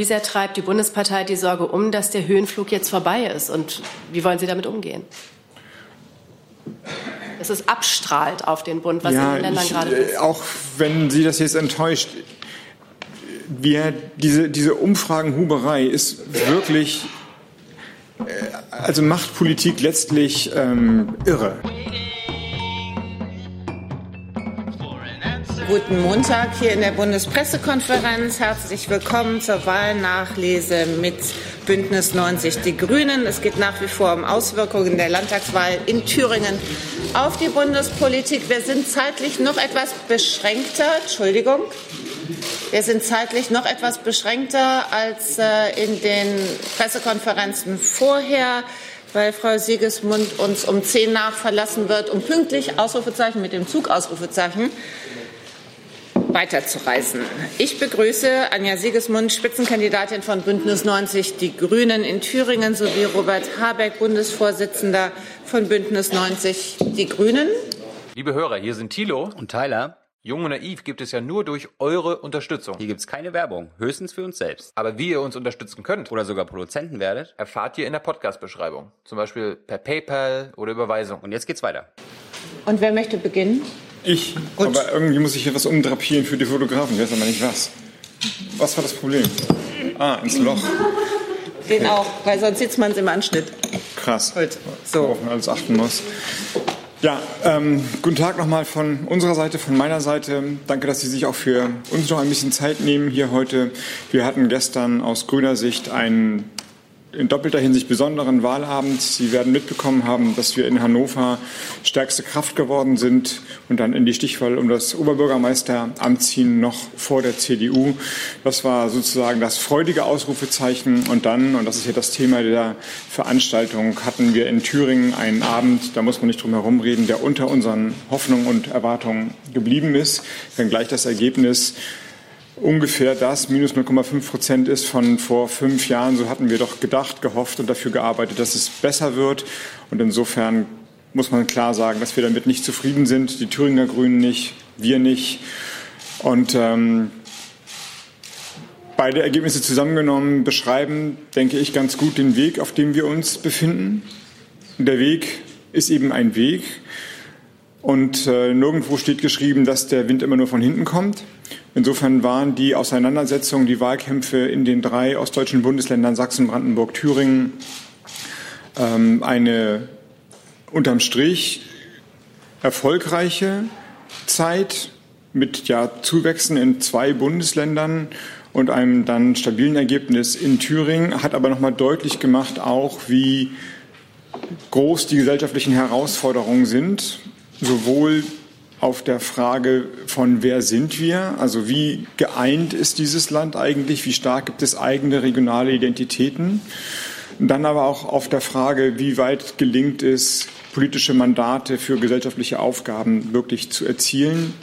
wie sehr treibt die Bundespartei die Sorge um, dass der Höhenflug jetzt vorbei ist? Und wie wollen Sie damit umgehen? Dass es abstrahlt auf den Bund, was ja, in den Ländern ich, gerade ist. Auch wenn Sie das jetzt enttäuscht, wir, diese, diese Umfragenhuberei ist wirklich, äh, also macht Politik letztlich ähm, irre. Guten Montag hier in der Bundespressekonferenz. Herzlich willkommen zur Wahlnachlese mit Bündnis 90 Die Grünen. Es geht nach wie vor um Auswirkungen der Landtagswahl in Thüringen auf die Bundespolitik. Wir sind zeitlich noch etwas beschränkter. Entschuldigung. Wir sind zeitlich noch etwas beschränkter als äh, in den Pressekonferenzen vorher weil Frau Siegesmund uns um zehn nach verlassen wird, um pünktlich Ausrufezeichen mit dem Zug Ausrufezeichen weiterzureisen. Ich begrüße Anja Siegesmund, Spitzenkandidatin von Bündnis 90 Die Grünen in Thüringen, sowie Robert Habeck, Bundesvorsitzender von Bündnis 90 Die Grünen. Liebe Hörer, hier sind Thilo und Tyler. Jung und naiv gibt es ja nur durch eure Unterstützung. Hier gibt es keine Werbung, höchstens für uns selbst. Aber wie ihr uns unterstützen könnt oder sogar Produzenten werdet, erfahrt ihr in der Podcast-Beschreibung. Zum Beispiel per PayPal oder Überweisung. Und jetzt geht's weiter. Und wer möchte beginnen? Ich. Gut. Aber irgendwie muss ich hier was umdrapieren für die Fotografen. Ich weiß aber nicht was. Was war das Problem? Ah, ins Loch. Den auch, weil sonst sieht man es im Anschnitt. Krass. Gut. So. Worauf man alles achten muss. Ja, ähm, guten Tag nochmal von unserer Seite, von meiner Seite. Danke, dass Sie sich auch für uns noch ein bisschen Zeit nehmen hier heute. Wir hatten gestern aus grüner Sicht einen in doppelter Hinsicht besonderen Wahlabend. Sie werden mitbekommen haben, dass wir in Hannover stärkste Kraft geworden sind und dann in die Stichwahl um das Oberbürgermeisteramt ziehen, noch vor der CDU. Das war sozusagen das freudige Ausrufezeichen. Und dann, und das ist ja das Thema der Veranstaltung, hatten wir in Thüringen einen Abend, da muss man nicht drum herum reden, der unter unseren Hoffnungen und Erwartungen geblieben ist, wenngleich das Ergebnis ungefähr das, minus 0,5 Prozent ist von vor fünf Jahren. So hatten wir doch gedacht, gehofft und dafür gearbeitet, dass es besser wird. Und insofern muss man klar sagen, dass wir damit nicht zufrieden sind. Die Thüringer Grünen nicht, wir nicht. Und ähm, beide Ergebnisse zusammengenommen beschreiben, denke ich, ganz gut den Weg, auf dem wir uns befinden. Der Weg ist eben ein Weg. Und äh, nirgendwo steht geschrieben, dass der Wind immer nur von hinten kommt. Insofern waren die Auseinandersetzungen, die Wahlkämpfe in den drei ostdeutschen Bundesländern Sachsen, Brandenburg, Thüringen ähm, eine unterm Strich erfolgreiche Zeit mit ja, Zuwächsen in zwei Bundesländern und einem dann stabilen Ergebnis in Thüringen, hat aber nochmal deutlich gemacht auch, wie groß die gesellschaftlichen Herausforderungen sind, sowohl auf der Frage von wer sind wir, also wie geeint ist dieses Land eigentlich, wie stark gibt es eigene regionale Identitäten. dann aber auch auf der Frage, wie weit gelingt es, politische Mandate für gesellschaftliche Aufgaben wirklich zu erzielen.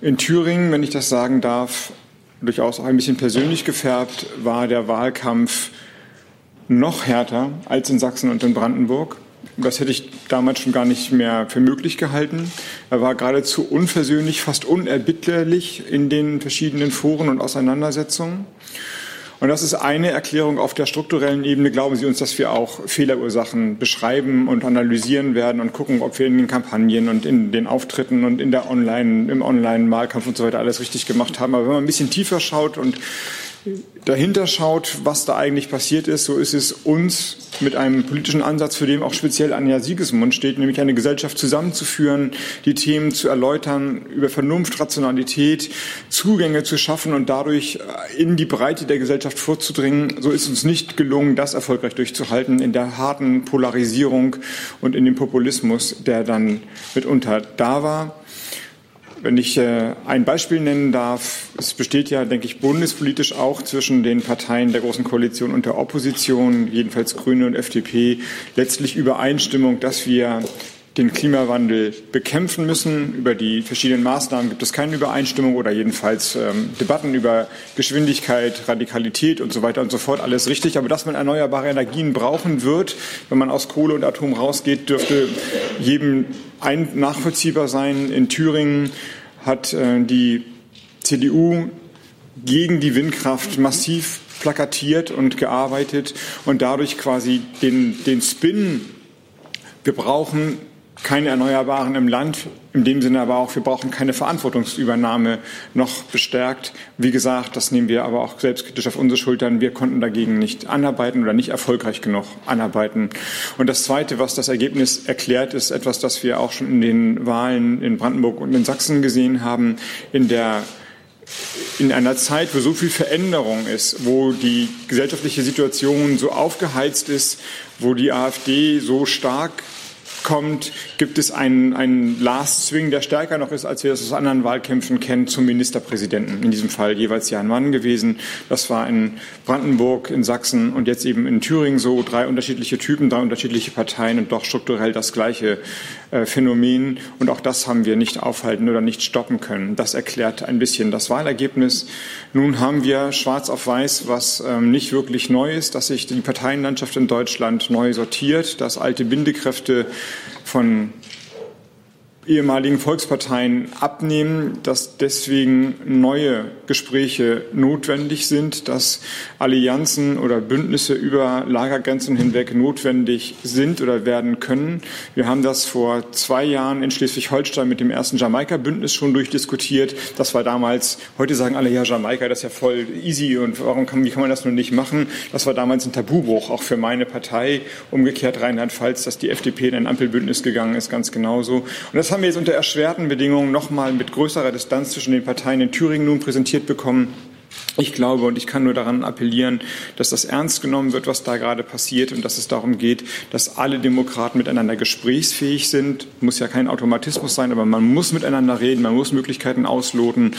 In Thüringen, wenn ich das sagen darf, durchaus auch ein bisschen persönlich gefärbt, war der Wahlkampf noch härter als in Sachsen und in Brandenburg. Das hätte ich damals schon gar nicht mehr für möglich gehalten. Er war geradezu unversöhnlich, fast unerbittlich in den verschiedenen Foren und Auseinandersetzungen. Und das ist eine Erklärung auf der strukturellen Ebene. Glauben Sie uns, dass wir auch Fehlerursachen beschreiben und analysieren werden und gucken, ob wir in den Kampagnen und in den Auftritten und in der Online, im Online-Wahlkampf und so weiter alles richtig gemacht haben. Aber wenn man ein bisschen tiefer schaut und dahinter schaut, was da eigentlich passiert ist, so ist es uns mit einem politischen Ansatz, für den auch speziell Anja Siegesmund steht, nämlich eine Gesellschaft zusammenzuführen, die Themen zu erläutern, über Vernunft, Rationalität, Zugänge zu schaffen und dadurch in die Breite der Gesellschaft vorzudringen. So ist uns nicht gelungen, das erfolgreich durchzuhalten in der harten Polarisierung und in dem Populismus, der dann mitunter da war. Wenn ich äh, ein Beispiel nennen darf, es besteht ja, denke ich, bundespolitisch auch zwischen den Parteien der Großen Koalition und der Opposition, jedenfalls Grüne und FDP, letztlich Übereinstimmung, dass wir den Klimawandel bekämpfen müssen. Über die verschiedenen Maßnahmen gibt es keine Übereinstimmung oder jedenfalls ähm, Debatten über Geschwindigkeit, Radikalität und so weiter und so fort. Alles richtig. Aber dass man erneuerbare Energien brauchen wird, wenn man aus Kohle und Atom rausgeht, dürfte jedem ein nachvollziehbar sein. In Thüringen hat äh, die CDU gegen die Windkraft massiv plakatiert und gearbeitet und dadurch quasi den, den Spin, wir brauchen keine Erneuerbaren im Land, in dem Sinne aber auch, wir brauchen keine Verantwortungsübernahme noch bestärkt. Wie gesagt, das nehmen wir aber auch selbstkritisch auf unsere Schultern. Wir konnten dagegen nicht anarbeiten oder nicht erfolgreich genug anarbeiten. Und das Zweite, was das Ergebnis erklärt, ist etwas, das wir auch schon in den Wahlen in Brandenburg und in Sachsen gesehen haben. In der in einer Zeit, wo so viel Veränderung ist, wo die gesellschaftliche Situation so aufgeheizt ist, wo die AfD so stark kommt, gibt es einen, einen Last Swing, der stärker noch ist, als wir es aus anderen Wahlkämpfen kennen, zum Ministerpräsidenten. In diesem Fall jeweils Jan Mann gewesen. Das war in Brandenburg, in Sachsen und jetzt eben in Thüringen so. Drei unterschiedliche Typen, drei unterschiedliche Parteien und doch strukturell das gleiche äh, Phänomen. Und auch das haben wir nicht aufhalten oder nicht stoppen können. Das erklärt ein bisschen das Wahlergebnis. Nun haben wir schwarz auf weiß, was ähm, nicht wirklich neu ist, dass sich die Parteienlandschaft in Deutschland neu sortiert, dass alte Bindekräfte von ehemaligen Volksparteien abnehmen, dass deswegen neue Gespräche notwendig sind, dass Allianzen oder Bündnisse über Lagergrenzen hinweg notwendig sind oder werden können. Wir haben das vor zwei Jahren in Schleswig-Holstein mit dem ersten Jamaika-Bündnis schon durchdiskutiert. Das war damals, heute sagen alle, ja, Jamaika, das ist ja voll easy und warum kann, wie kann man das nun nicht machen? Das war damals ein Tabubruch, auch für meine Partei. Umgekehrt Rheinland-Pfalz, dass die FDP in ein Ampelbündnis gegangen ist, ganz genauso. Und das haben wir jetzt unter erschwerten Bedingungen nochmal mit größerer Distanz zwischen den Parteien in Thüringen nun präsentiert bekommen. Ich glaube und ich kann nur daran appellieren, dass das ernst genommen wird, was da gerade passiert und dass es darum geht, dass alle Demokraten miteinander gesprächsfähig sind. Muss ja kein Automatismus sein, aber man muss miteinander reden, man muss Möglichkeiten ausloten.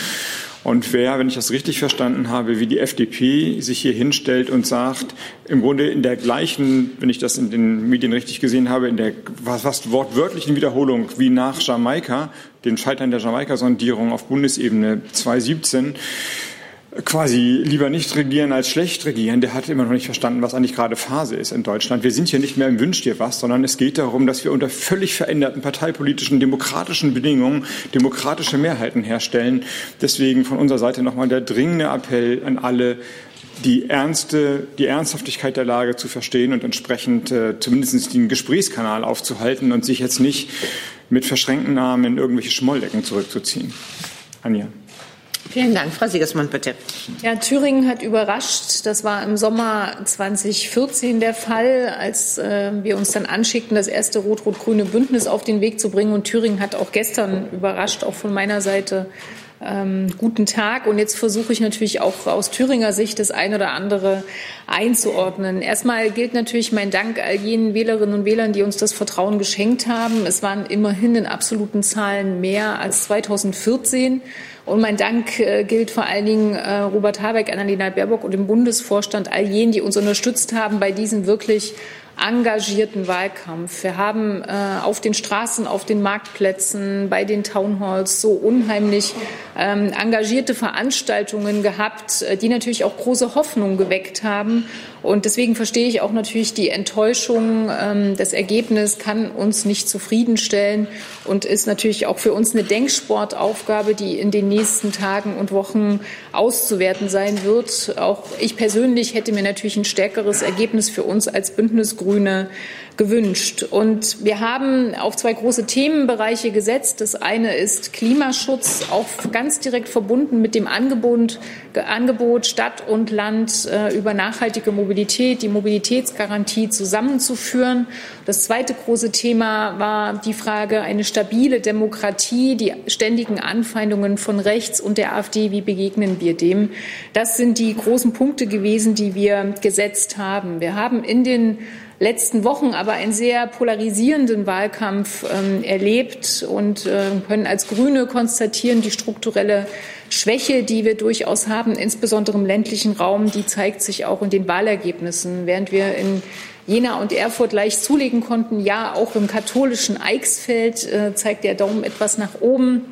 Und wer, wenn ich das richtig verstanden habe, wie die FDP sich hier hinstellt und sagt, im Grunde in der gleichen, wenn ich das in den Medien richtig gesehen habe, in der fast wortwörtlichen Wiederholung wie nach Jamaika, den Scheitern der Jamaika-Sondierung auf Bundesebene 2017, quasi lieber nicht regieren als schlecht regieren, der hat immer noch nicht verstanden, was eigentlich gerade Phase ist in Deutschland. Wir sind hier nicht mehr im Wünsch dir was, sondern es geht darum, dass wir unter völlig veränderten parteipolitischen, demokratischen Bedingungen demokratische Mehrheiten herstellen. Deswegen von unserer Seite nochmal der dringende Appell an alle, die Ernste, die Ernsthaftigkeit der Lage zu verstehen und entsprechend äh, zumindest den Gesprächskanal aufzuhalten und sich jetzt nicht mit verschränkten Armen in irgendwelche Schmolldecken zurückzuziehen. Anja. Vielen Dank. Frau Siegersmann, bitte. Ja, Thüringen hat überrascht. Das war im Sommer 2014 der Fall, als äh, wir uns dann anschickten, das erste rot-rot-grüne Bündnis auf den Weg zu bringen. Und Thüringen hat auch gestern überrascht, auch von meiner Seite. Ähm, guten Tag. Und jetzt versuche ich natürlich auch aus Thüringer Sicht das eine oder andere einzuordnen. Erstmal gilt natürlich mein Dank all jenen Wählerinnen und Wählern, die uns das Vertrauen geschenkt haben. Es waren immerhin in absoluten Zahlen mehr als 2014. Und mein Dank äh, gilt vor allen Dingen äh, Robert Habeck, Annalena Baerbock und dem Bundesvorstand, all jenen, die uns unterstützt haben bei diesen wirklich engagierten Wahlkampf. Wir haben äh, auf den Straßen, auf den Marktplätzen, bei den Townhalls so unheimlich ähm, engagierte Veranstaltungen gehabt, die natürlich auch große Hoffnung geweckt haben. Und deswegen verstehe ich auch natürlich die Enttäuschung. Ähm, das Ergebnis kann uns nicht zufriedenstellen und ist natürlich auch für uns eine Denksportaufgabe, die in den nächsten Tagen und Wochen auszuwerten sein wird. Auch ich persönlich hätte mir natürlich ein stärkeres Ergebnis für uns als Bündnis Grüne gewünscht. Und wir haben auf zwei große Themenbereiche gesetzt. Das eine ist Klimaschutz, auch ganz direkt verbunden mit dem Angebot, Angebot Stadt und Land äh, über nachhaltige Mobilität, die Mobilitätsgarantie zusammenzuführen. Das zweite große Thema war die Frage, eine stabile Demokratie, die ständigen Anfeindungen von rechts und der AfD, wie begegnen wir dem? Das sind die großen Punkte gewesen, die wir gesetzt haben. Wir haben in den letzten Wochen aber einen sehr polarisierenden Wahlkampf ähm, erlebt und äh, können als Grüne konstatieren, die strukturelle Schwäche, die wir durchaus haben, insbesondere im ländlichen Raum, die zeigt sich auch in den Wahlergebnissen. Während wir in Jena und Erfurt leicht zulegen konnten, ja, auch im katholischen Eichsfeld äh, zeigt der Daumen etwas nach oben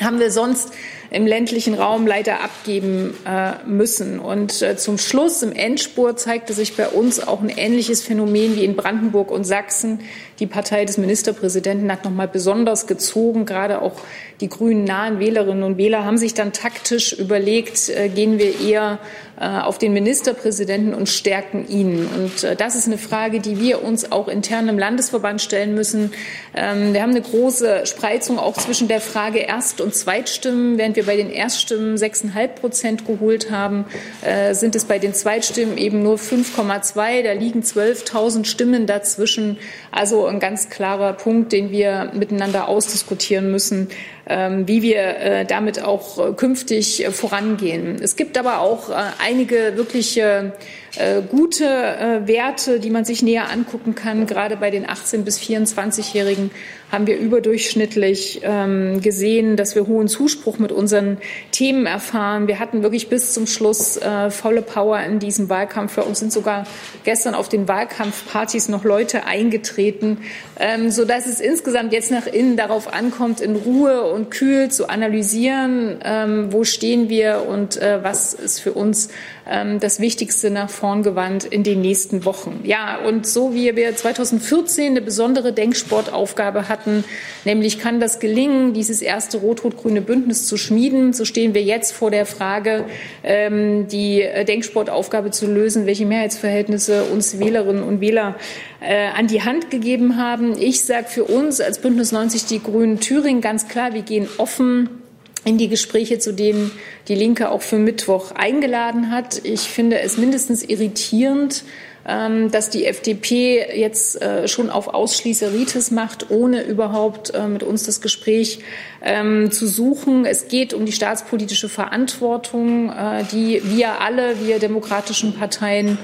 haben wir sonst im ländlichen Raum leider abgeben äh, müssen. Und äh, zum Schluss im Endspurt zeigte sich bei uns auch ein ähnliches Phänomen wie in Brandenburg und Sachsen. Die Partei des Ministerpräsidenten hat noch mal besonders gezogen. Gerade auch die grünen nahen Wählerinnen und Wähler haben sich dann taktisch überlegt, äh, gehen wir eher äh, auf den Ministerpräsidenten und stärken ihn. Und äh, das ist eine Frage, die wir uns auch intern im Landesverband stellen müssen. Ähm, wir haben eine große Spreizung auch zwischen der Frage Erst- und Zweitstimmen. Während wir bei den Erststimmen 6,5 Prozent geholt haben, äh, sind es bei den Zweitstimmen eben nur 5,2. Da liegen 12.000 Stimmen dazwischen. Also ein ganz klarer Punkt, den wir miteinander ausdiskutieren müssen, ähm, wie wir äh, damit auch künftig vorangehen. Es gibt aber auch äh, einige wirkliche äh, gute äh, Werte, die man sich näher angucken kann. Gerade bei den 18- bis 24-Jährigen haben wir überdurchschnittlich ähm, gesehen, dass wir hohen Zuspruch mit unseren Themen erfahren. Wir hatten wirklich bis zum Schluss äh, volle Power in diesem Wahlkampf. Für uns sind sogar gestern auf den Wahlkampfpartys noch Leute eingetreten, ähm, sodass es insgesamt jetzt nach innen darauf ankommt, in Ruhe und kühl zu analysieren, ähm, wo stehen wir und äh, was ist für uns das Wichtigste nach vorn gewandt in den nächsten Wochen. Ja, und so wie wir 2014 eine besondere Denksportaufgabe hatten, nämlich kann das gelingen, dieses erste rot-rot-grüne Bündnis zu schmieden, so stehen wir jetzt vor der Frage, ähm, die Denksportaufgabe zu lösen, welche Mehrheitsverhältnisse uns Wählerinnen und Wähler äh, an die Hand gegeben haben. Ich sage für uns als Bündnis 90 Die Grünen Thüringen ganz klar, wir gehen offen in die Gespräche, zu denen die Linke auch für Mittwoch eingeladen hat. Ich finde es mindestens irritierend, dass die FDP jetzt äh, schon auf Ausschließeritis macht, ohne überhaupt äh, mit uns das Gespräch ähm, zu suchen. Es geht um die staatspolitische Verantwortung, äh, die wir alle, wir demokratischen Parteien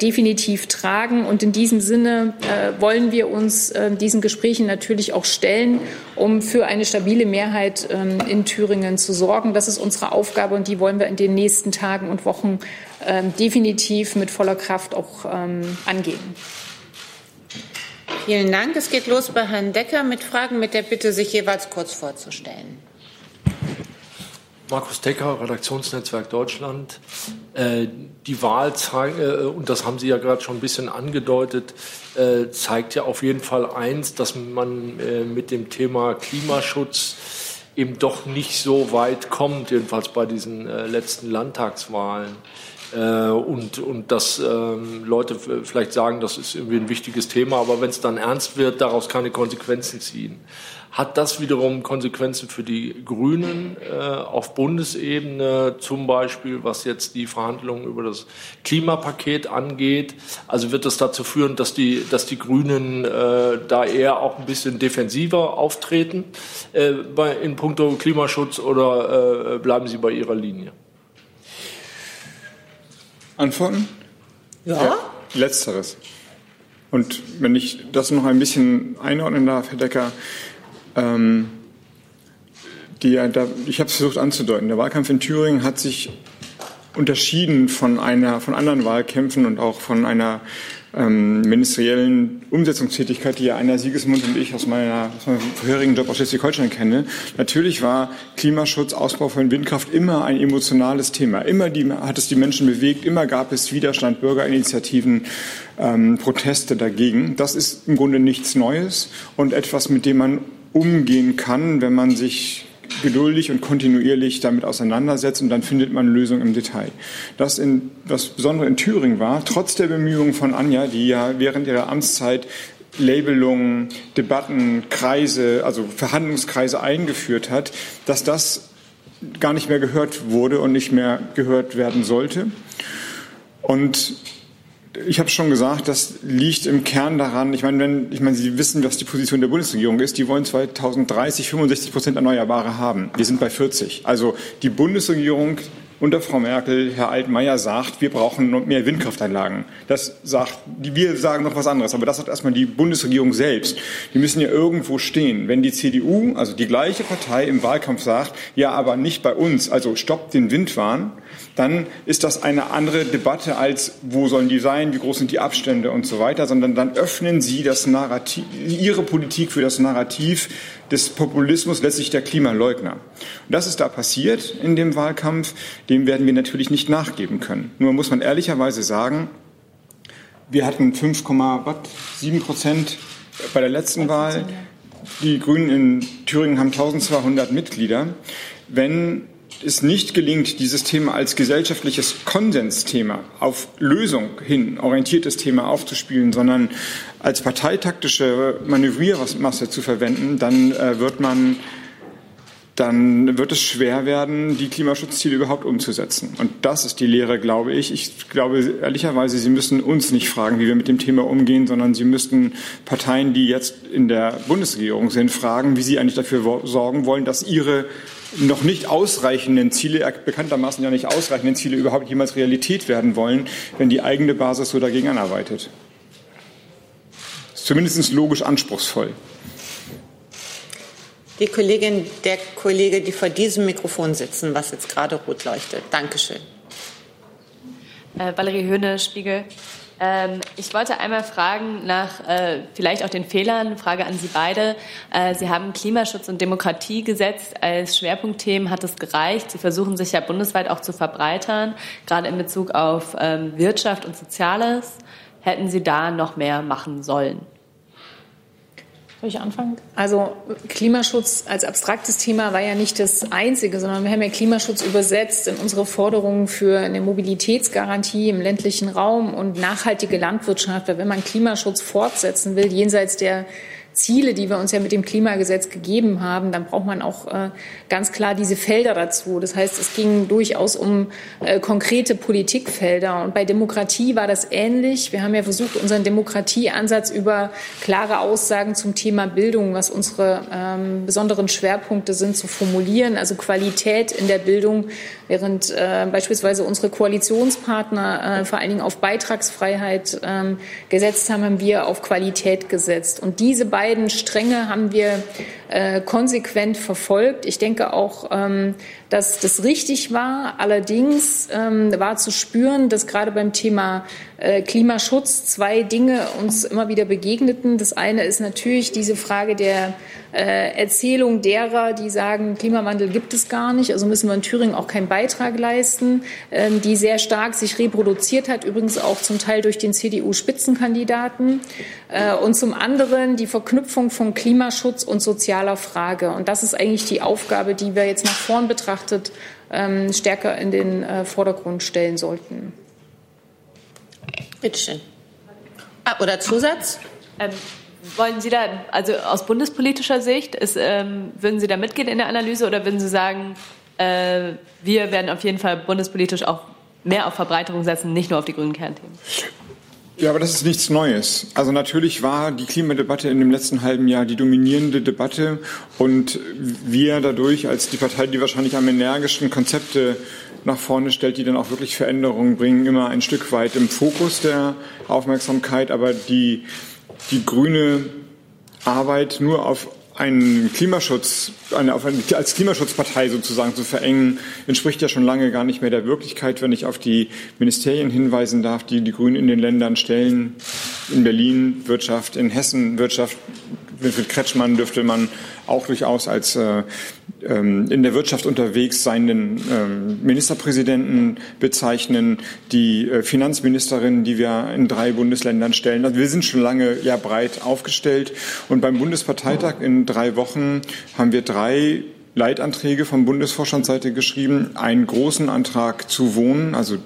definitiv tragen. Und in diesem Sinne wollen wir uns diesen Gesprächen natürlich auch stellen, um für eine stabile Mehrheit ähm, in Thüringen zu sorgen. Das ist unsere Aufgabe und die wollen wir in den nächsten Tagen und Wochen ähm, definitiv mit voller Kraft auch ähm, angehen. Vielen Dank. Es geht los bei Herrn Decker mit Fragen mit der Bitte, sich jeweils kurz vorzustellen. Markus Decker, Redaktionsnetzwerk Deutschland. Äh, die Wahl zeigt, äh, und das haben Sie ja gerade schon ein bisschen angedeutet, äh, zeigt ja auf jeden Fall eins, dass man mit dem Thema Klimaschutz eben doch nicht so weit kommt, jedenfalls bei diesen letzten Landtagswahlen. Äh, und, und dass ähm, Leute vielleicht sagen, das ist irgendwie ein wichtiges Thema, aber wenn es dann ernst wird, daraus keine Konsequenzen ziehen. Hat das wiederum Konsequenzen für die Grünen äh, auf Bundesebene, zum Beispiel was jetzt die Verhandlungen über das Klimapaket angeht? Also wird das dazu führen, dass die, dass die Grünen äh, da eher auch ein bisschen defensiver auftreten äh, bei, in puncto Klimaschutz oder äh, bleiben Sie bei Ihrer Linie? Antworten? Ja. ja. Letzteres. Und wenn ich das noch ein bisschen einordnen darf, Herr Decker, ähm, die, da, ich habe es versucht anzudeuten. Der Wahlkampf in Thüringen hat sich unterschieden von einer, von anderen Wahlkämpfen und auch von einer ähm, ministeriellen Umsetzungstätigkeit, die ja Anna Siegesmund und ich aus, meiner, aus meinem vorherigen Job aus Schleswig-Holstein kenne. Natürlich war Klimaschutz, Ausbau von Windkraft immer ein emotionales Thema. Immer die, hat es die Menschen bewegt, immer gab es Widerstand, Bürgerinitiativen, ähm, Proteste dagegen. Das ist im Grunde nichts Neues und etwas, mit dem man umgehen kann, wenn man sich geduldig und kontinuierlich damit auseinandersetzt und dann findet man Lösungen im Detail. Das, in, das Besondere in Thüringen war, trotz der Bemühungen von Anja, die ja während ihrer Amtszeit Labelungen, Debatten, Kreise, also Verhandlungskreise eingeführt hat, dass das gar nicht mehr gehört wurde und nicht mehr gehört werden sollte. Und ich habe schon gesagt, das liegt im Kern daran. Ich meine, wenn, ich meine, Sie wissen, was die Position der Bundesregierung ist. Die wollen 2030 65 Prozent Erneuerbare haben. Wir sind bei 40. Also die Bundesregierung unter Frau Merkel, Herr Altmaier sagt, wir brauchen mehr Windkraftanlagen. Das sagt, wir sagen noch was anderes, aber das sagt erstmal die Bundesregierung selbst. Die müssen ja irgendwo stehen. Wenn die CDU, also die gleiche Partei im Wahlkampf sagt, ja, aber nicht bei uns, also stoppt den Windwahn, dann ist das eine andere Debatte als, wo sollen die sein, wie groß sind die Abstände und so weiter, sondern dann öffnen Sie das Narrativ, Ihre Politik für das Narrativ des Populismus, letztlich der Klimaleugner. Und das ist da passiert in dem Wahlkampf, dem werden wir natürlich nicht nachgeben können. Nur muss man ehrlicherweise sagen, wir hatten 5,7 Prozent bei der letzten Wahl. Die Grünen in Thüringen haben 1200 Mitglieder. Wenn es nicht gelingt, dieses Thema als gesellschaftliches Konsensthema auf Lösung hin orientiertes Thema aufzuspielen, sondern als parteitaktische Manövriermasse zu verwenden, dann äh, wird man dann wird es schwer werden, die Klimaschutzziele überhaupt umzusetzen. Und das ist die Lehre, glaube ich. Ich glaube ehrlicherweise, Sie müssen uns nicht fragen, wie wir mit dem Thema umgehen, sondern Sie müssten Parteien, die jetzt in der Bundesregierung sind, fragen, wie sie eigentlich dafür sorgen wollen, dass ihre noch nicht ausreichenden Ziele, bekanntermaßen ja nicht ausreichenden Ziele überhaupt jemals Realität werden wollen, wenn die eigene Basis so dagegen anarbeitet. Zumindest logisch anspruchsvoll. Die Kollegin, der Kollege, die vor diesem Mikrofon sitzen, was jetzt gerade rot leuchtet. Dankeschön. Äh, Valerie Höhne, Spiegel. Ähm, ich wollte einmal fragen nach äh, vielleicht auch den Fehlern, Frage an Sie beide. Äh, Sie haben Klimaschutz und Demokratie gesetzt als Schwerpunktthemen. Hat es gereicht? Sie versuchen sich ja bundesweit auch zu verbreitern, gerade in Bezug auf ähm, Wirtschaft und Soziales. Hätten Sie da noch mehr machen sollen? Soll ich anfangen? Also Klimaschutz als abstraktes Thema war ja nicht das einzige, sondern wir haben ja Klimaschutz übersetzt in unsere Forderungen für eine Mobilitätsgarantie im ländlichen Raum und nachhaltige Landwirtschaft. Weil wenn man Klimaschutz fortsetzen will, jenseits der Ziele, die wir uns ja mit dem Klimagesetz gegeben haben, dann braucht man auch äh, ganz klar diese Felder dazu. Das heißt, es ging durchaus um äh, konkrete Politikfelder. Und bei Demokratie war das ähnlich. Wir haben ja versucht, unseren Demokratieansatz über klare Aussagen zum Thema Bildung, was unsere ähm, besonderen Schwerpunkte sind, zu formulieren. Also Qualität in der Bildung, während äh, beispielsweise unsere Koalitionspartner vor allen Dingen auf Beitragsfreiheit ähm, gesetzt haben, haben wir auf Qualität gesetzt. Und diese beiden beiden Stränge haben wir äh, konsequent verfolgt. Ich denke auch, ähm, dass das richtig war. Allerdings ähm, war zu spüren, dass gerade beim Thema äh, Klimaschutz zwei Dinge uns immer wieder begegneten. Das eine ist natürlich diese Frage der äh, Erzählung derer, die sagen, Klimawandel gibt es gar nicht, also müssen wir in Thüringen auch keinen Beitrag leisten, ähm, die sehr stark sich reproduziert hat, übrigens auch zum Teil durch den CDU-Spitzenkandidaten. Und zum anderen die Verknüpfung von Klimaschutz und sozialer Frage. Und das ist eigentlich die Aufgabe, die wir jetzt nach vorn betrachtet ähm, stärker in den äh, Vordergrund stellen sollten. Bitte schön. Ah, oder Zusatz? Ähm, wollen Sie da, also aus bundespolitischer Sicht, ist, ähm, würden Sie da mitgehen in der Analyse oder würden Sie sagen, äh, wir werden auf jeden Fall bundespolitisch auch mehr auf Verbreiterung setzen, nicht nur auf die grünen Kernthemen? Ja, aber das ist nichts Neues. Also natürlich war die Klimadebatte in dem letzten halben Jahr die dominierende Debatte und wir dadurch als die Partei, die wahrscheinlich am energischsten Konzepte nach vorne stellt, die dann auch wirklich Veränderungen bringen, immer ein Stück weit im Fokus der Aufmerksamkeit. Aber die, die grüne Arbeit nur auf einen Klimaschutz, eine, als Klimaschutzpartei sozusagen zu verengen, entspricht ja schon lange gar nicht mehr der Wirklichkeit, wenn ich auf die Ministerien hinweisen darf, die die Grünen in den Ländern stellen. In Berlin Wirtschaft, in Hessen Wirtschaft. Wilfried Kretschmann dürfte man auch durchaus als äh, in der Wirtschaft unterwegs seienden ähm, Ministerpräsidenten bezeichnen, die äh, Finanzministerin, die wir in drei Bundesländern stellen. Also wir sind schon lange ja breit aufgestellt. Und beim Bundesparteitag in drei Wochen haben wir drei Leitanträge vom Bundesvorstandsseite geschrieben. Einen großen Antrag zu Wohnen, also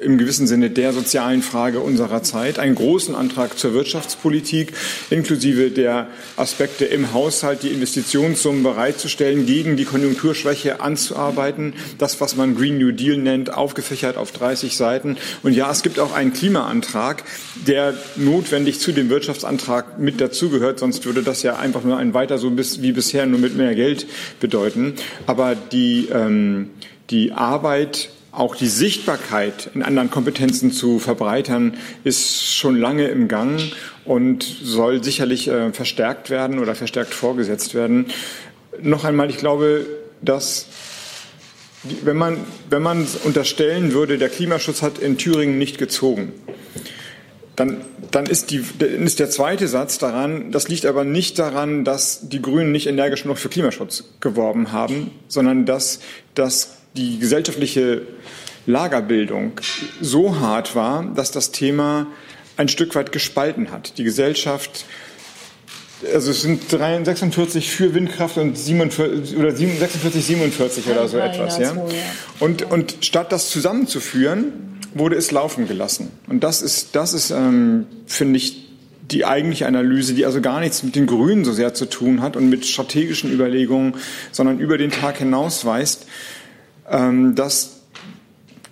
im gewissen Sinne der sozialen Frage unserer Zeit, einen großen Antrag zur Wirtschaftspolitik, inklusive der Aspekte im Haushalt, die Investitionssummen bereitzustellen, gegen die Konjunkturschwäche anzuarbeiten, das, was man Green New Deal nennt, aufgefächert auf 30 Seiten. Und ja, es gibt auch einen Klimaantrag, der notwendig zu dem Wirtschaftsantrag mit dazugehört, sonst würde das ja einfach nur ein weiter so wie bisher nur mit mehr Geld bedeuten. Aber die, ähm, die Arbeit auch die Sichtbarkeit in anderen Kompetenzen zu verbreitern, ist schon lange im Gang und soll sicherlich äh, verstärkt werden oder verstärkt vorgesetzt werden. Noch einmal, ich glaube, dass wenn man, wenn man unterstellen würde, der Klimaschutz hat in Thüringen nicht gezogen, dann, dann, ist die, ist der zweite Satz daran, das liegt aber nicht daran, dass die Grünen nicht energisch genug für Klimaschutz geworben haben, sondern dass, dass die gesellschaftliche Lagerbildung so hart war, dass das Thema ein Stück weit gespalten hat. Die Gesellschaft also es sind 46 für Windkraft und 47, oder 46, 47 oder so etwas. Ja? Und, und statt das zusammenzuführen, wurde es laufen gelassen. Und das ist, das ist ähm, finde ich, die eigentliche Analyse, die also gar nichts mit den Grünen so sehr zu tun hat und mit strategischen Überlegungen, sondern über den Tag hinaus weist, dass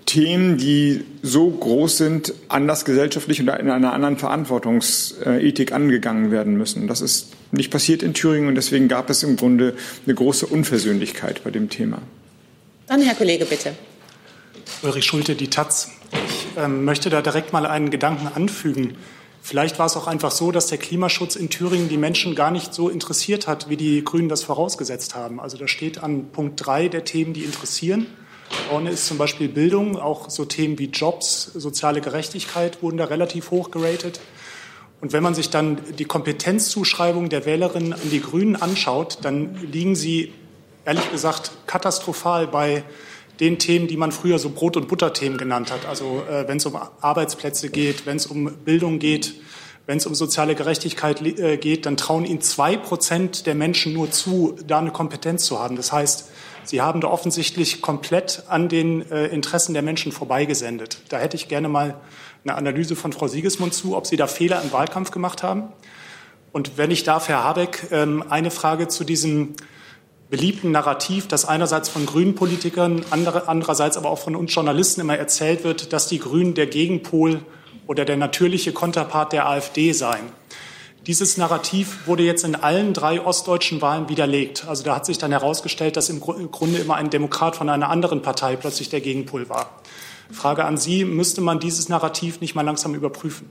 Themen, die so groß sind, anders gesellschaftlich und in einer anderen Verantwortungsethik angegangen werden müssen. Das ist nicht passiert in Thüringen und deswegen gab es im Grunde eine große Unversöhnlichkeit bei dem Thema. Dann Herr Kollege, bitte. Ulrich Schulte, die Taz. Ich ähm, möchte da direkt mal einen Gedanken anfügen. Vielleicht war es auch einfach so, dass der Klimaschutz in Thüringen die Menschen gar nicht so interessiert hat, wie die Grünen das vorausgesetzt haben. Also da steht an Punkt drei der Themen, die interessieren. Vorne ist zum Beispiel Bildung, auch so Themen wie Jobs, soziale Gerechtigkeit wurden da relativ hoch geratet. Und wenn man sich dann die Kompetenzzuschreibung der Wählerinnen an die Grünen anschaut, dann liegen sie ehrlich gesagt katastrophal bei den Themen, die man früher so Brot- und Butterthemen genannt hat. Also äh, wenn es um Arbeitsplätze geht, wenn es um Bildung geht, wenn es um soziale Gerechtigkeit äh, geht, dann trauen ihnen zwei Prozent der Menschen nur zu, da eine Kompetenz zu haben. Das heißt, Sie haben da offensichtlich komplett an den äh, Interessen der Menschen vorbeigesendet. Da hätte ich gerne mal eine Analyse von Frau Siegesmund zu, ob Sie da Fehler im Wahlkampf gemacht haben. Und wenn ich darf, Herr Habeck, ähm, eine Frage zu diesem beliebten Narrativ, das einerseits von grünen Politikern, andere, andererseits aber auch von uns Journalisten immer erzählt wird, dass die Grünen der Gegenpol oder der natürliche Konterpart der AfD seien. Dieses Narrativ wurde jetzt in allen drei ostdeutschen Wahlen widerlegt. Also da hat sich dann herausgestellt, dass im Grunde immer ein Demokrat von einer anderen Partei plötzlich der Gegenpol war. Frage an Sie, müsste man dieses Narrativ nicht mal langsam überprüfen?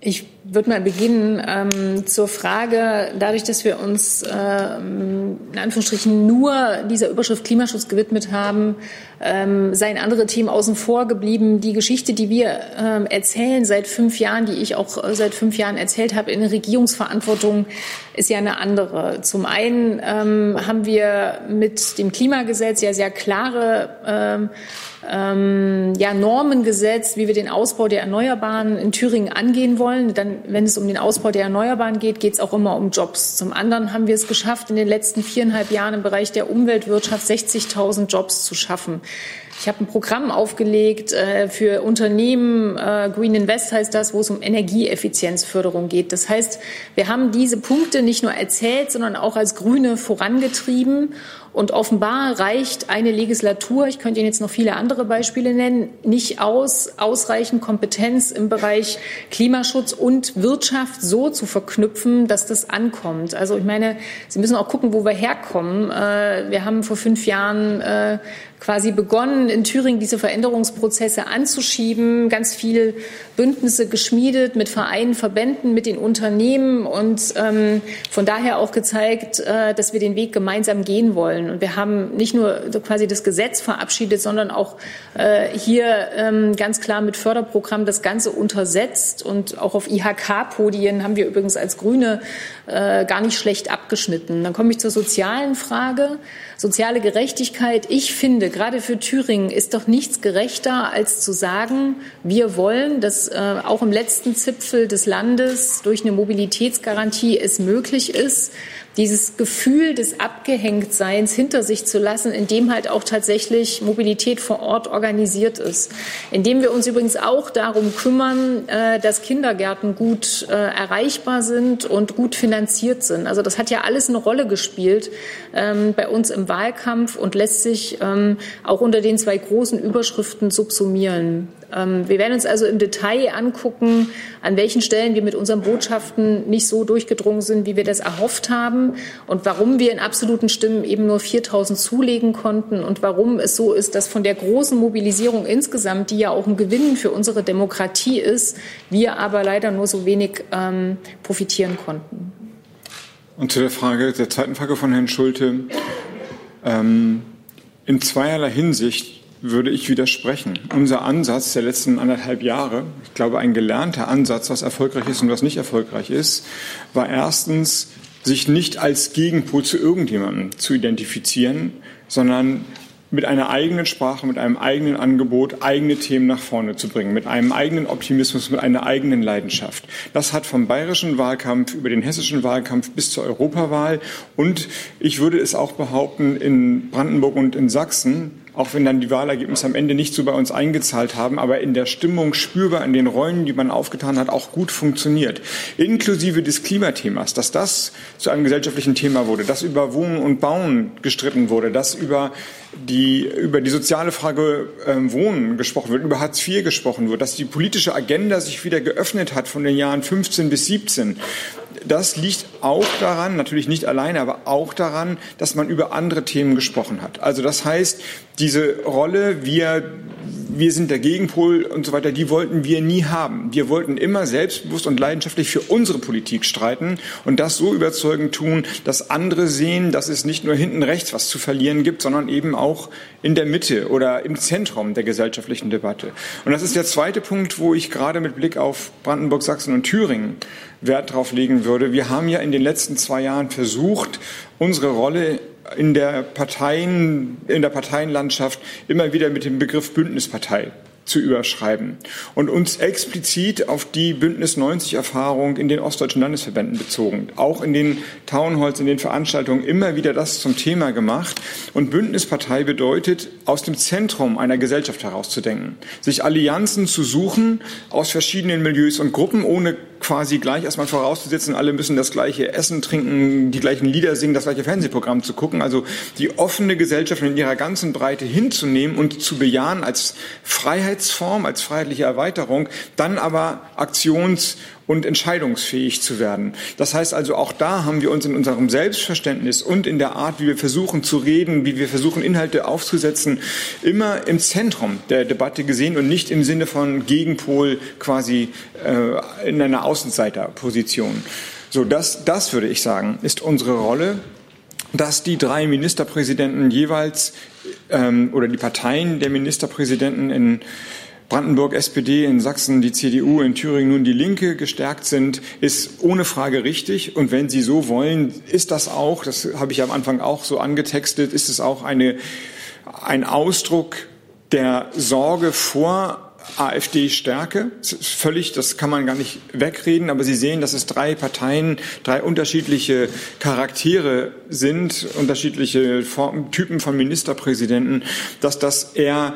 Ich würde mal beginnen ähm, zur Frage, dadurch, dass wir uns ähm, in Anführungsstrichen nur dieser Überschrift Klimaschutz gewidmet haben, ähm, seien andere Themen außen vor geblieben. Die Geschichte, die wir ähm, erzählen seit fünf Jahren, die ich auch äh, seit fünf Jahren erzählt habe in Regierungsverantwortung, ist ja eine andere. Zum einen ähm, haben wir mit dem Klimagesetz ja sehr klare ähm, ähm, ja, Normen gesetzt, wie wir den Ausbau der Erneuerbaren in Thüringen angehen wollen. Dann, wenn es um den Ausbau der Erneuerbaren geht, geht es auch immer um Jobs. Zum anderen haben wir es geschafft, in den letzten viereinhalb Jahren im Bereich der Umweltwirtschaft 60.000 Jobs zu schaffen. Ich habe ein Programm aufgelegt äh, für Unternehmen, äh, Green Invest heißt das, wo es um Energieeffizienzförderung geht. Das heißt, wir haben diese Punkte nicht nur erzählt, sondern auch als Grüne vorangetrieben. Und offenbar reicht eine Legislatur, ich könnte Ihnen jetzt noch viele andere Beispiele nennen, nicht aus, ausreichend Kompetenz im Bereich Klimaschutz und Wirtschaft so zu verknüpfen, dass das ankommt. Also ich meine, Sie müssen auch gucken, wo wir herkommen. Äh, wir haben vor fünf Jahren äh, quasi begonnen, in Thüringen diese Veränderungsprozesse anzuschieben, ganz viel Bündnisse geschmiedet mit Vereinen, Verbänden, mit den Unternehmen und ähm, von daher auch gezeigt, äh, dass wir den Weg gemeinsam gehen wollen. Und wir haben nicht nur quasi das Gesetz verabschiedet, sondern auch äh, hier ähm, ganz klar mit Förderprogramm das Ganze untersetzt. Und auch auf IHK-Podien haben wir übrigens als Grüne äh, gar nicht schlecht abgeschnitten. Dann komme ich zur sozialen Frage. Soziale Gerechtigkeit. Ich finde, gerade für Thüringen ist doch nichts gerechter, als zu sagen, wir wollen, dass äh, auch im letzten Zipfel des Landes durch eine Mobilitätsgarantie es möglich ist, dieses Gefühl des Abgehängtseins hinter sich zu lassen, indem halt auch tatsächlich Mobilität vor Ort organisiert ist. Indem wir uns übrigens auch darum kümmern, äh, dass Kindergärten gut äh, erreichbar sind und gut finanziert sind. Also das hat ja alles eine Rolle gespielt ähm, bei uns im Wahlkampf und lässt sich ähm, auch unter den zwei großen Überschriften subsumieren. Ähm, wir werden uns also im Detail angucken, an welchen Stellen wir mit unseren Botschaften nicht so durchgedrungen sind, wie wir das erhofft haben und warum wir in absoluten Stimmen eben nur 4000 zulegen konnten und warum es so ist, dass von der großen Mobilisierung insgesamt, die ja auch ein Gewinn für unsere Demokratie ist, wir aber leider nur so wenig ähm, profitieren konnten. Und zu der Frage, der zweiten Frage von Herrn Schulte. Ähm, in zweierlei Hinsicht würde ich widersprechen. Unser Ansatz der letzten anderthalb Jahre, ich glaube ein gelernter Ansatz, was erfolgreich ist und was nicht erfolgreich ist, war erstens, sich nicht als Gegenpol zu irgendjemandem zu identifizieren, sondern mit einer eigenen Sprache, mit einem eigenen Angebot eigene Themen nach vorne zu bringen, mit einem eigenen Optimismus, mit einer eigenen Leidenschaft. Das hat vom bayerischen Wahlkampf über den hessischen Wahlkampf bis zur Europawahl und ich würde es auch behaupten, in Brandenburg und in Sachsen auch wenn dann die Wahlergebnisse am Ende nicht so bei uns eingezahlt haben, aber in der Stimmung spürbar in den Rollen, die man aufgetan hat, auch gut funktioniert. Inklusive des Klimathemas, dass das zu einem gesellschaftlichen Thema wurde, dass über Wohnen und Bauen gestritten wurde, dass über die, über die soziale Frage äh, Wohnen gesprochen wird, über Hartz IV gesprochen wird, dass die politische Agenda sich wieder geöffnet hat von den Jahren 15 bis 17, das liegt auch daran, natürlich nicht alleine, aber auch daran, dass man über andere Themen gesprochen hat. Also das heißt, diese Rolle, wir, wir sind der Gegenpol und so weiter, die wollten wir nie haben. Wir wollten immer selbstbewusst und leidenschaftlich für unsere Politik streiten und das so überzeugend tun, dass andere sehen, dass es nicht nur hinten rechts was zu verlieren gibt, sondern eben auch in der Mitte oder im Zentrum der gesellschaftlichen Debatte. Und das ist der zweite Punkt, wo ich gerade mit Blick auf Brandenburg, Sachsen und Thüringen Wert darauf legen würde. Wir haben ja in den letzten zwei Jahren versucht, unsere Rolle in der Parteien, in der Parteienlandschaft immer wieder mit dem Begriff Bündnispartei zu überschreiben und uns explizit auf die Bündnis 90 Erfahrung in den ostdeutschen Landesverbänden bezogen. Auch in den Townhalls, in den Veranstaltungen immer wieder das zum Thema gemacht. Und Bündnispartei bedeutet, aus dem Zentrum einer Gesellschaft herauszudenken, sich Allianzen zu suchen aus verschiedenen Milieus und Gruppen, ohne quasi gleich erstmal vorauszusetzen, alle müssen das gleiche Essen, trinken, die gleichen Lieder singen, das gleiche Fernsehprogramm zu gucken. Also die offene Gesellschaft in ihrer ganzen Breite hinzunehmen und zu bejahen als Freiheitsform, als freiheitliche Erweiterung, dann aber Aktions- und entscheidungsfähig zu werden. Das heißt also, auch da haben wir uns in unserem Selbstverständnis und in der Art, wie wir versuchen zu reden, wie wir versuchen, Inhalte aufzusetzen, immer im Zentrum der Debatte gesehen und nicht im Sinne von Gegenpol quasi äh, in einer Außenseiterposition. So, das, das würde ich sagen, ist unsere Rolle dass die drei Ministerpräsidenten jeweils ähm, oder die Parteien der Ministerpräsidenten in Brandenburg SPD, in Sachsen die CDU, in Thüringen nun die Linke gestärkt sind, ist ohne Frage richtig. Und wenn Sie so wollen, ist das auch, das habe ich am Anfang auch so angetextet, ist es auch eine, ein Ausdruck der Sorge vor AfD-Stärke. Völlig, das kann man gar nicht wegreden, aber Sie sehen, dass es drei Parteien, drei unterschiedliche Charaktere sind, unterschiedliche Formen, Typen von Ministerpräsidenten, dass das eher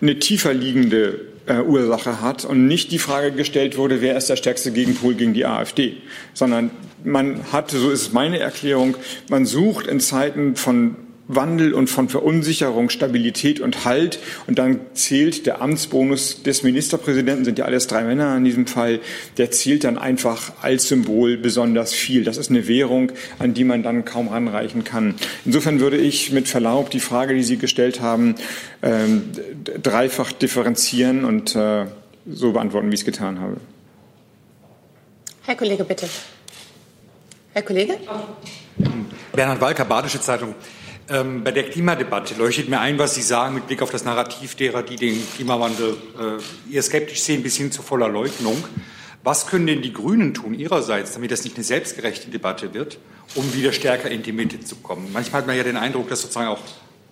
eine tiefer liegende äh, Ursache hat und nicht die Frage gestellt wurde, wer ist der stärkste Gegenpol gegen die AfD, sondern man hat, so ist meine Erklärung, man sucht in Zeiten von Wandel und von Verunsicherung, Stabilität und Halt. Und dann zählt der Amtsbonus des Ministerpräsidenten, sind ja alles drei Männer in diesem Fall, der zählt dann einfach als Symbol besonders viel. Das ist eine Währung, an die man dann kaum ranreichen kann. Insofern würde ich mit Verlaub die Frage, die Sie gestellt haben, ähm, dreifach differenzieren und äh, so beantworten, wie ich es getan habe. Herr Kollege, bitte. Herr Kollege? Bernhard Walker, Badische Zeitung. Ähm, bei der Klimadebatte leuchtet mir ein, was Sie sagen mit Blick auf das Narrativ derer, die den Klimawandel äh, eher skeptisch sehen, bis hin zu voller Leugnung. Was können denn die Grünen tun ihrerseits, damit das nicht eine selbstgerechte Debatte wird, um wieder stärker in die Mitte zu kommen? Manchmal hat man ja den Eindruck, dass sozusagen auch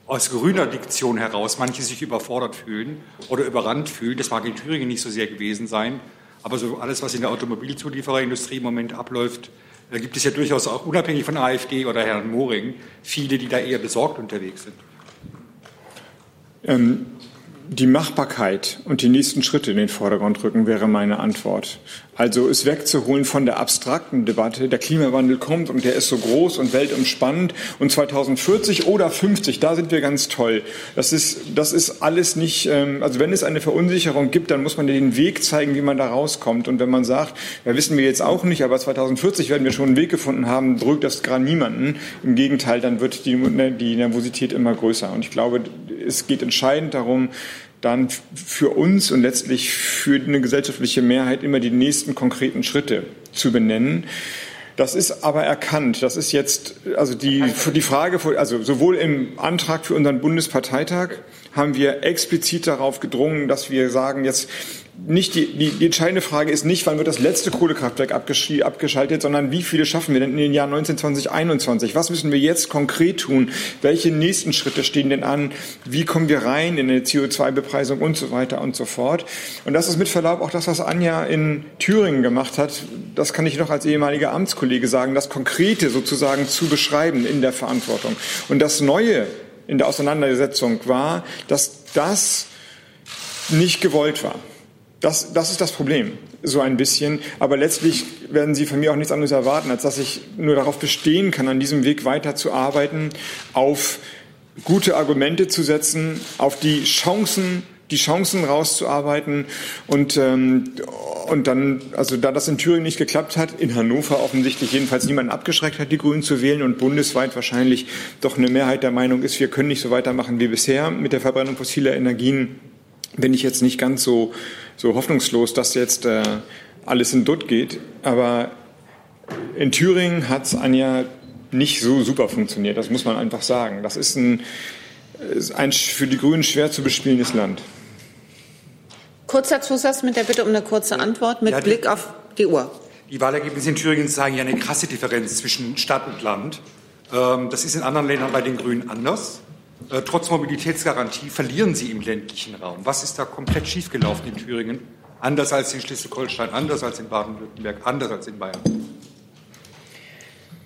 aus grüner Diktion heraus manche sich überfordert fühlen oder überrannt fühlen. Das mag in Thüringen nicht so sehr gewesen sein, aber so alles, was in der Automobilzuliefererindustrie im Moment abläuft, da gibt es ja durchaus auch unabhängig von AfD oder Herrn Moring viele, die da eher besorgt unterwegs sind. Ähm, die Machbarkeit und die nächsten Schritte in den Vordergrund rücken, wäre meine Antwort. Also es wegzuholen von der abstrakten Debatte, der Klimawandel kommt und der ist so groß und weltumspannend und 2040 oder 50, da sind wir ganz toll. Das ist, das ist alles nicht, ähm, also wenn es eine Verunsicherung gibt, dann muss man den Weg zeigen, wie man da rauskommt. Und wenn man sagt, ja wissen wir jetzt auch nicht, aber 2040 werden wir schon einen Weg gefunden haben, beruhigt das gerade niemanden. Im Gegenteil, dann wird die, die Nervosität immer größer. Und ich glaube, es geht entscheidend darum, dann für uns und letztlich für eine gesellschaftliche Mehrheit immer die nächsten konkreten Schritte zu benennen. Das ist aber erkannt. Das ist jetzt, also die, die Frage, also sowohl im Antrag für unseren Bundesparteitag haben wir explizit darauf gedrungen, dass wir sagen, jetzt nicht die, die, die entscheidende Frage ist nicht, wann wird das letzte Kohlekraftwerk abgeschaltet, sondern wie viele schaffen wir denn in den Jahren 19, 20, 21? Was müssen wir jetzt konkret tun? Welche nächsten Schritte stehen denn an? Wie kommen wir rein in eine CO2-Bepreisung und so weiter und so fort? Und das ist mit Verlaub auch das, was Anja in Thüringen gemacht hat. Das kann ich noch als ehemaliger Amtskollege sagen, das Konkrete sozusagen zu beschreiben in der Verantwortung. Und das Neue in der Auseinandersetzung war, dass das nicht gewollt war. Das, das ist das Problem, so ein bisschen. Aber letztlich werden Sie von mir auch nichts anderes erwarten, als dass ich nur darauf bestehen kann, an diesem Weg weiterzuarbeiten, auf gute Argumente zu setzen, auf die Chancen, die Chancen rauszuarbeiten und, ähm, und dann, also da das in Thüringen nicht geklappt hat, in Hannover offensichtlich jedenfalls niemanden abgeschreckt hat, die Grünen zu wählen und bundesweit wahrscheinlich doch eine Mehrheit der Meinung ist, wir können nicht so weitermachen wie bisher mit der Verbrennung fossiler Energien, bin ich jetzt nicht ganz so so hoffnungslos, dass jetzt äh, alles in Dutt geht. Aber in Thüringen hat es Anja nicht so super funktioniert. Das muss man einfach sagen. Das ist ein, ist ein für die Grünen schwer zu bespielendes Land. Kurzer Zusatz mit der Bitte um eine kurze Antwort mit ja, Blick auf die Uhr. Die Wahlergebnisse in Thüringen zeigen ja eine krasse Differenz zwischen Stadt und Land. Ähm, das ist in anderen Ländern bei den Grünen anders. Äh, trotz Mobilitätsgarantie verlieren sie im ländlichen Raum. Was ist da komplett schiefgelaufen in Thüringen? Anders als in Schleswig-Holstein, anders als in Baden-Württemberg, anders als in Bayern.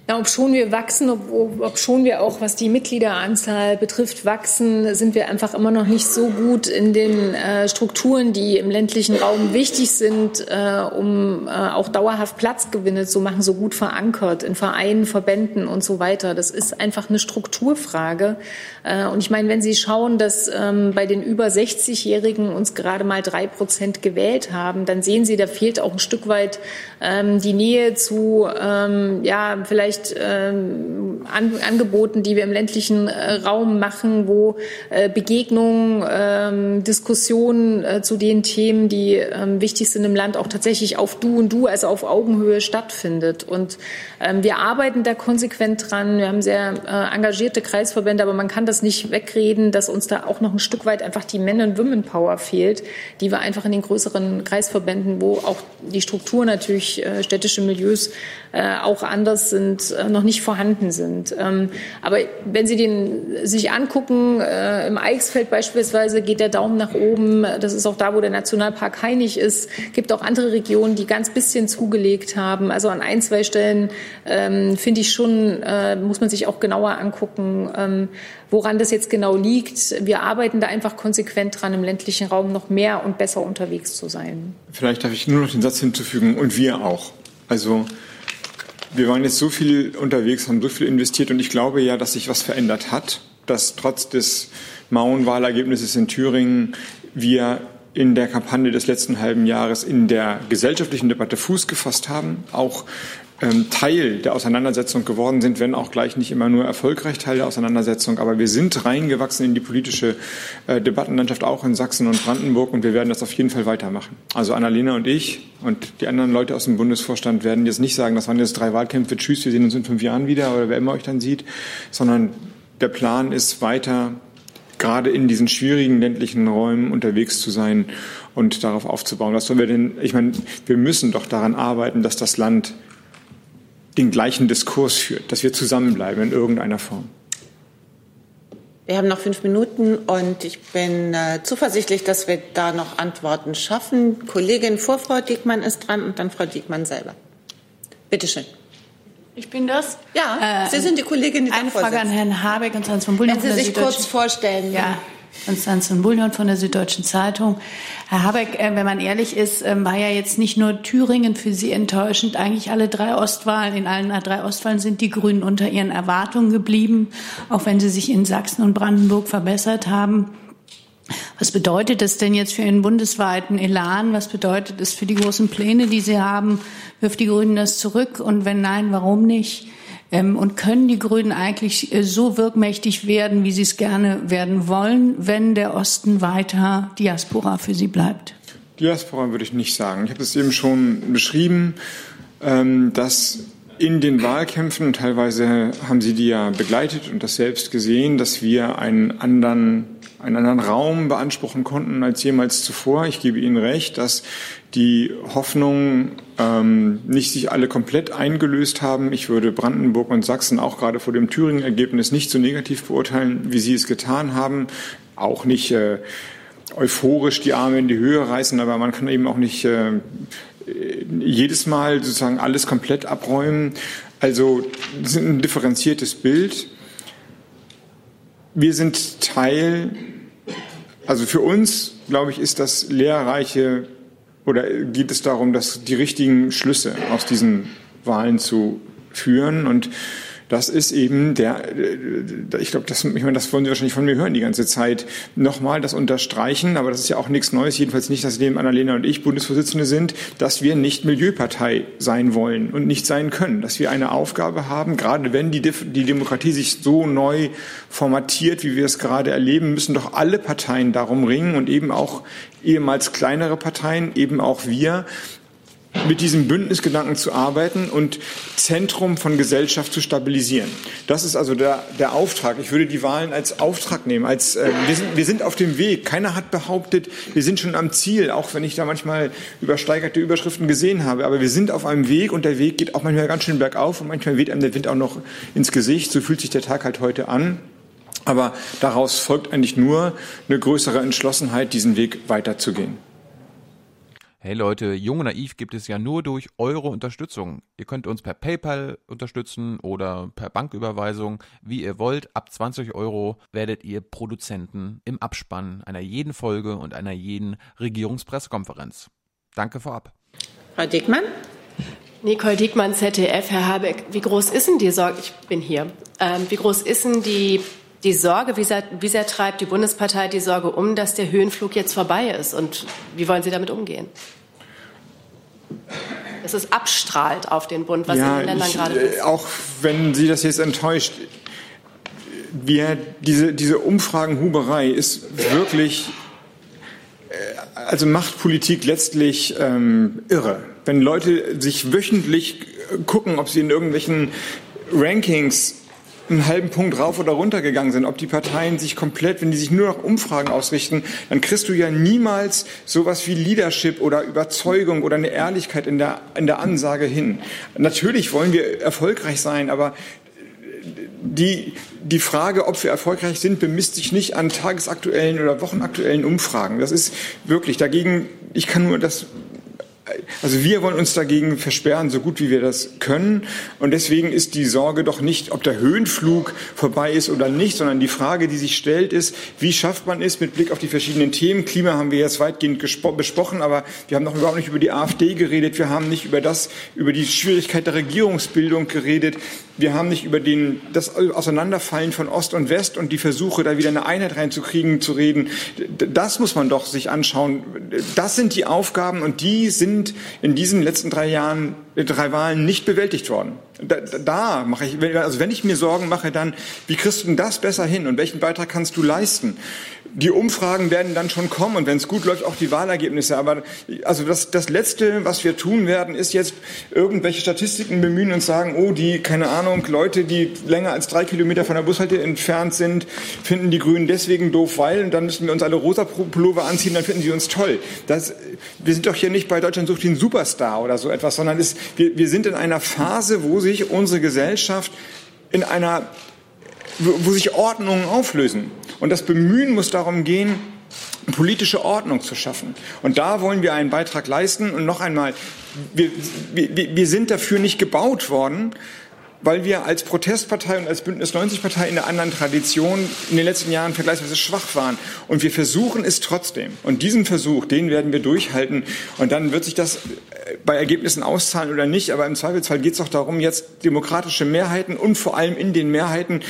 Ja, ob schon wir wachsen, ob, ob schon wir auch, was die Mitgliederanzahl betrifft, wachsen, sind wir einfach immer noch nicht so gut in den äh, Strukturen, die im ländlichen Raum wichtig sind, äh, um äh, auch dauerhaft Platzgewinne zu machen, so gut verankert in Vereinen, Verbänden und so weiter. Das ist einfach eine Strukturfrage. Äh, und ich meine, wenn Sie schauen, dass ähm, bei den über 60-Jährigen uns gerade mal drei Prozent gewählt haben, dann sehen Sie, da fehlt auch ein Stück weit ähm, die Nähe zu, ähm, ja, vielleicht ähm, an, Angeboten, die wir im ländlichen äh, Raum machen, wo äh, Begegnungen, ähm, Diskussionen äh, zu den Themen, die ähm, wichtig sind im Land, auch tatsächlich auf Du und Du, also auf Augenhöhe stattfindet. Und ähm, wir arbeiten da konsequent dran. Wir haben sehr äh, engagierte Kreisverbände, aber man kann das nicht wegreden, dass uns da auch noch ein Stück weit einfach die Men- und Women-Power fehlt, die wir einfach in den größeren Kreisverbänden, wo auch die Struktur natürlich äh, städtische Milieus äh, auch anders sind, äh, noch nicht vorhanden sind. Ähm, aber wenn Sie den sich angucken, äh, im Eichsfeld beispielsweise geht der Daumen nach oben. Das ist auch da, wo der Nationalpark Heinig ist. Gibt auch andere Regionen, die ganz bisschen zugelegt haben. Also an ein, zwei Stellen ähm, finde ich schon, äh, muss man sich auch genauer angucken, ähm, woran das jetzt genau liegt. Wir arbeiten da einfach konsequent dran, im ländlichen Raum noch mehr und besser unterwegs zu sein. Vielleicht darf ich nur noch den Satz hinzufügen, und wir auch. Also wir waren jetzt so viel unterwegs, haben so viel investiert und ich glaube ja, dass sich was verändert hat, dass trotz des mauen Wahlergebnisses in Thüringen wir in der Kampagne des letzten halben Jahres in der gesellschaftlichen Debatte Fuß gefasst haben, auch Teil der Auseinandersetzung geworden sind, wenn auch gleich nicht immer nur erfolgreich Teil der Auseinandersetzung. Aber wir sind reingewachsen in die politische äh, Debattenlandschaft auch in Sachsen und Brandenburg und wir werden das auf jeden Fall weitermachen. Also Annalena und ich und die anderen Leute aus dem Bundesvorstand werden jetzt nicht sagen, das waren jetzt drei Wahlkämpfe, tschüss, wir sehen uns in fünf Jahren wieder oder wer immer euch dann sieht, sondern der Plan ist weiter gerade in diesen schwierigen ländlichen Räumen unterwegs zu sein und darauf aufzubauen. Was sollen wir denn? Ich meine, wir müssen doch daran arbeiten, dass das Land den gleichen Diskurs führt, dass wir zusammenbleiben in irgendeiner Form. Wir haben noch fünf Minuten und ich bin äh, zuversichtlich, dass wir da noch Antworten schaffen. Kollegin vor Frau Diekmann ist dran und dann Frau Diekmann selber. Bitte schön. Ich bin das? Ja, äh, Sie sind die Kollegin, die Eine Frage an Herrn Habeck und Hans von Bullion. Wenn Sie sich kurz vorstellen. Ja, Konstantin Bullion von der Süddeutschen Zeitung. Herr Habeck, äh, wenn man ehrlich ist, ähm, war ja jetzt nicht nur Thüringen für Sie enttäuschend. Eigentlich alle drei Ostwahlen, in allen drei Ostwahlen sind die Grünen unter ihren Erwartungen geblieben, auch wenn sie sich in Sachsen und Brandenburg verbessert haben. Was bedeutet das denn jetzt für Ihren bundesweiten Elan? Was bedeutet es für die großen Pläne, die Sie haben? Wirft die Grünen das zurück? Und wenn nein, warum nicht? Ähm, und können die Grünen eigentlich äh, so wirkmächtig werden, wie sie es gerne werden wollen, wenn der Osten weiter Diaspora für sie bleibt? Diaspora würde ich nicht sagen. Ich habe es eben schon beschrieben, ähm, dass in den Wahlkämpfen, teilweise haben Sie die ja begleitet und das selbst gesehen, dass wir einen anderen, einen anderen Raum beanspruchen konnten als jemals zuvor. Ich gebe Ihnen recht, dass die Hoffnungen ähm, nicht sich alle komplett eingelöst haben. Ich würde Brandenburg und Sachsen auch gerade vor dem Thüringen-Ergebnis nicht so negativ beurteilen, wie Sie es getan haben. Auch nicht äh, euphorisch die Arme in die Höhe reißen, aber man kann eben auch nicht äh, jedes Mal sozusagen alles komplett abräumen. Also das ist ein differenziertes Bild. Wir sind Teil, also für uns, glaube ich, ist das lehrreiche oder geht es darum, dass die richtigen Schlüsse aus diesen Wahlen zu führen. Und das ist eben der, äh, ich glaube, das, ich meine, das wollen Sie wahrscheinlich von mir hören die ganze Zeit. Nochmal das unterstreichen, aber das ist ja auch nichts Neues, jedenfalls nicht, dass neben Annalena und ich Bundesvorsitzende sind, dass wir nicht Milieupartei sein wollen und nicht sein können, dass wir eine Aufgabe haben, gerade wenn die, die Demokratie sich so neu formatiert, wie wir es gerade erleben, müssen doch alle Parteien darum ringen und eben auch ehemals kleinere Parteien, eben auch wir, mit diesem Bündnisgedanken zu arbeiten und Zentrum von Gesellschaft zu stabilisieren. Das ist also der, der Auftrag. Ich würde die Wahlen als Auftrag nehmen. Als, äh, wir, sind, wir sind auf dem Weg. Keiner hat behauptet, wir sind schon am Ziel, auch wenn ich da manchmal übersteigerte Überschriften gesehen habe. Aber wir sind auf einem Weg und der Weg geht auch manchmal ganz schön bergauf und manchmal weht einem der Wind auch noch ins Gesicht. So fühlt sich der Tag halt heute an. Aber daraus folgt eigentlich nur eine größere Entschlossenheit, diesen Weg weiterzugehen. Hey Leute, Jung und Naiv gibt es ja nur durch eure Unterstützung. Ihr könnt uns per PayPal unterstützen oder per Banküberweisung, wie ihr wollt. Ab 20 Euro werdet ihr Produzenten im Abspann einer jeden Folge und einer jeden Regierungspressekonferenz. Danke vorab. Frau Dickmann? Nicole Diekmann, ZDF. Herr Habeck, wie groß ist denn die Sorge? Ich bin hier. Ähm, wie groß ist denn die die Sorge, wie sehr, wie sehr treibt die Bundespartei die Sorge um, dass der Höhenflug jetzt vorbei ist? Und wie wollen Sie damit umgehen? Dass es abstrahlt auf den Bund, was ja, in den Ländern ich, gerade ist. Äh, auch wenn Sie das jetzt enttäuscht, wir, diese, diese Umfragenhuberei ist wirklich, äh, also macht Politik letztlich ähm, irre. Wenn Leute sich wöchentlich gucken, ob sie in irgendwelchen Rankings einen halben Punkt rauf oder runter gegangen sind, ob die Parteien sich komplett, wenn die sich nur nach Umfragen ausrichten, dann kriegst du ja niemals sowas wie Leadership oder Überzeugung oder eine Ehrlichkeit in der, in der Ansage hin. Natürlich wollen wir erfolgreich sein, aber die, die Frage, ob wir erfolgreich sind, bemisst sich nicht an tagesaktuellen oder wochenaktuellen Umfragen. Das ist wirklich dagegen, ich kann nur das also wir wollen uns dagegen versperren, so gut wie wir das können. Und deswegen ist die Sorge doch nicht, ob der Höhenflug vorbei ist oder nicht, sondern die Frage, die sich stellt, ist, wie schafft man es mit Blick auf die verschiedenen Themen? Klima haben wir jetzt weitgehend besprochen, aber wir haben noch überhaupt nicht über die AfD geredet. Wir haben nicht über das, über die Schwierigkeit der Regierungsbildung geredet. Wir haben nicht über den, das Auseinanderfallen von Ost und West und die Versuche, da wieder eine Einheit reinzukriegen, zu reden. Das muss man doch sich anschauen. Das sind die Aufgaben und die sind in diesen letzten drei Jahren, äh, drei Wahlen nicht bewältigt worden. Da, da mache ich, also wenn ich mir Sorgen mache, dann, wie kriegst du denn das besser hin und welchen Beitrag kannst du leisten? Die Umfragen werden dann schon kommen und wenn es gut läuft, auch die Wahlergebnisse. Aber also das, das Letzte, was wir tun werden, ist jetzt irgendwelche Statistiken bemühen und sagen, oh, die, keine Ahnung, Leute, die länger als drei Kilometer von der Bushalte entfernt sind, finden die Grünen deswegen doof, weil, und dann müssen wir uns alle rosa Pullover anziehen, dann finden sie uns toll. Das, wir sind doch hier nicht bei Deutschland sucht den Superstar oder so etwas, sondern ist, wir, wir sind in einer Phase, wo sich unsere Gesellschaft in einer wo sich Ordnungen auflösen. Und das Bemühen muss darum gehen, politische Ordnung zu schaffen. Und da wollen wir einen Beitrag leisten. Und noch einmal, wir, wir, wir sind dafür nicht gebaut worden, weil wir als Protestpartei und als Bündnis 90 Partei in einer anderen Tradition in den letzten Jahren vergleichsweise schwach waren. Und wir versuchen es trotzdem. Und diesen Versuch, den werden wir durchhalten. Und dann wird sich das bei Ergebnissen auszahlen oder nicht. Aber im Zweifelsfall geht es doch darum, jetzt demokratische Mehrheiten und vor allem in den Mehrheiten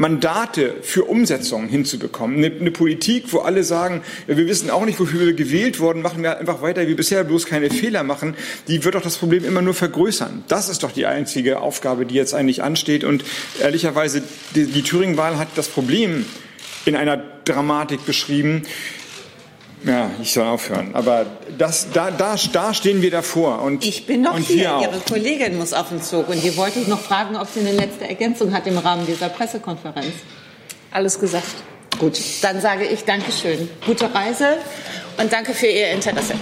Mandate für Umsetzungen hinzubekommen. Eine, eine, Politik, wo alle sagen, wir wissen auch nicht, wofür wir gewählt wurden, machen wir einfach weiter wie bisher, bloß keine Fehler machen, die wird doch das Problem immer nur vergrößern. Das ist doch die einzige Aufgabe, die jetzt eigentlich ansteht. Und ehrlicherweise, die, die Thüringen-Wahl hat das Problem in einer Dramatik beschrieben, Ja, ich soll aufhören. Aber das, da, da, da stehen wir davor. Und, ich bin noch und hier. Ihre Kollegin muss auf den Zug. Und die wollte ich noch fragen, ob sie eine letzte Ergänzung hat im Rahmen dieser Pressekonferenz. Alles gesagt. Gut, dann sage ich Dankeschön. Gute Reise und danke für Ihr Interesse.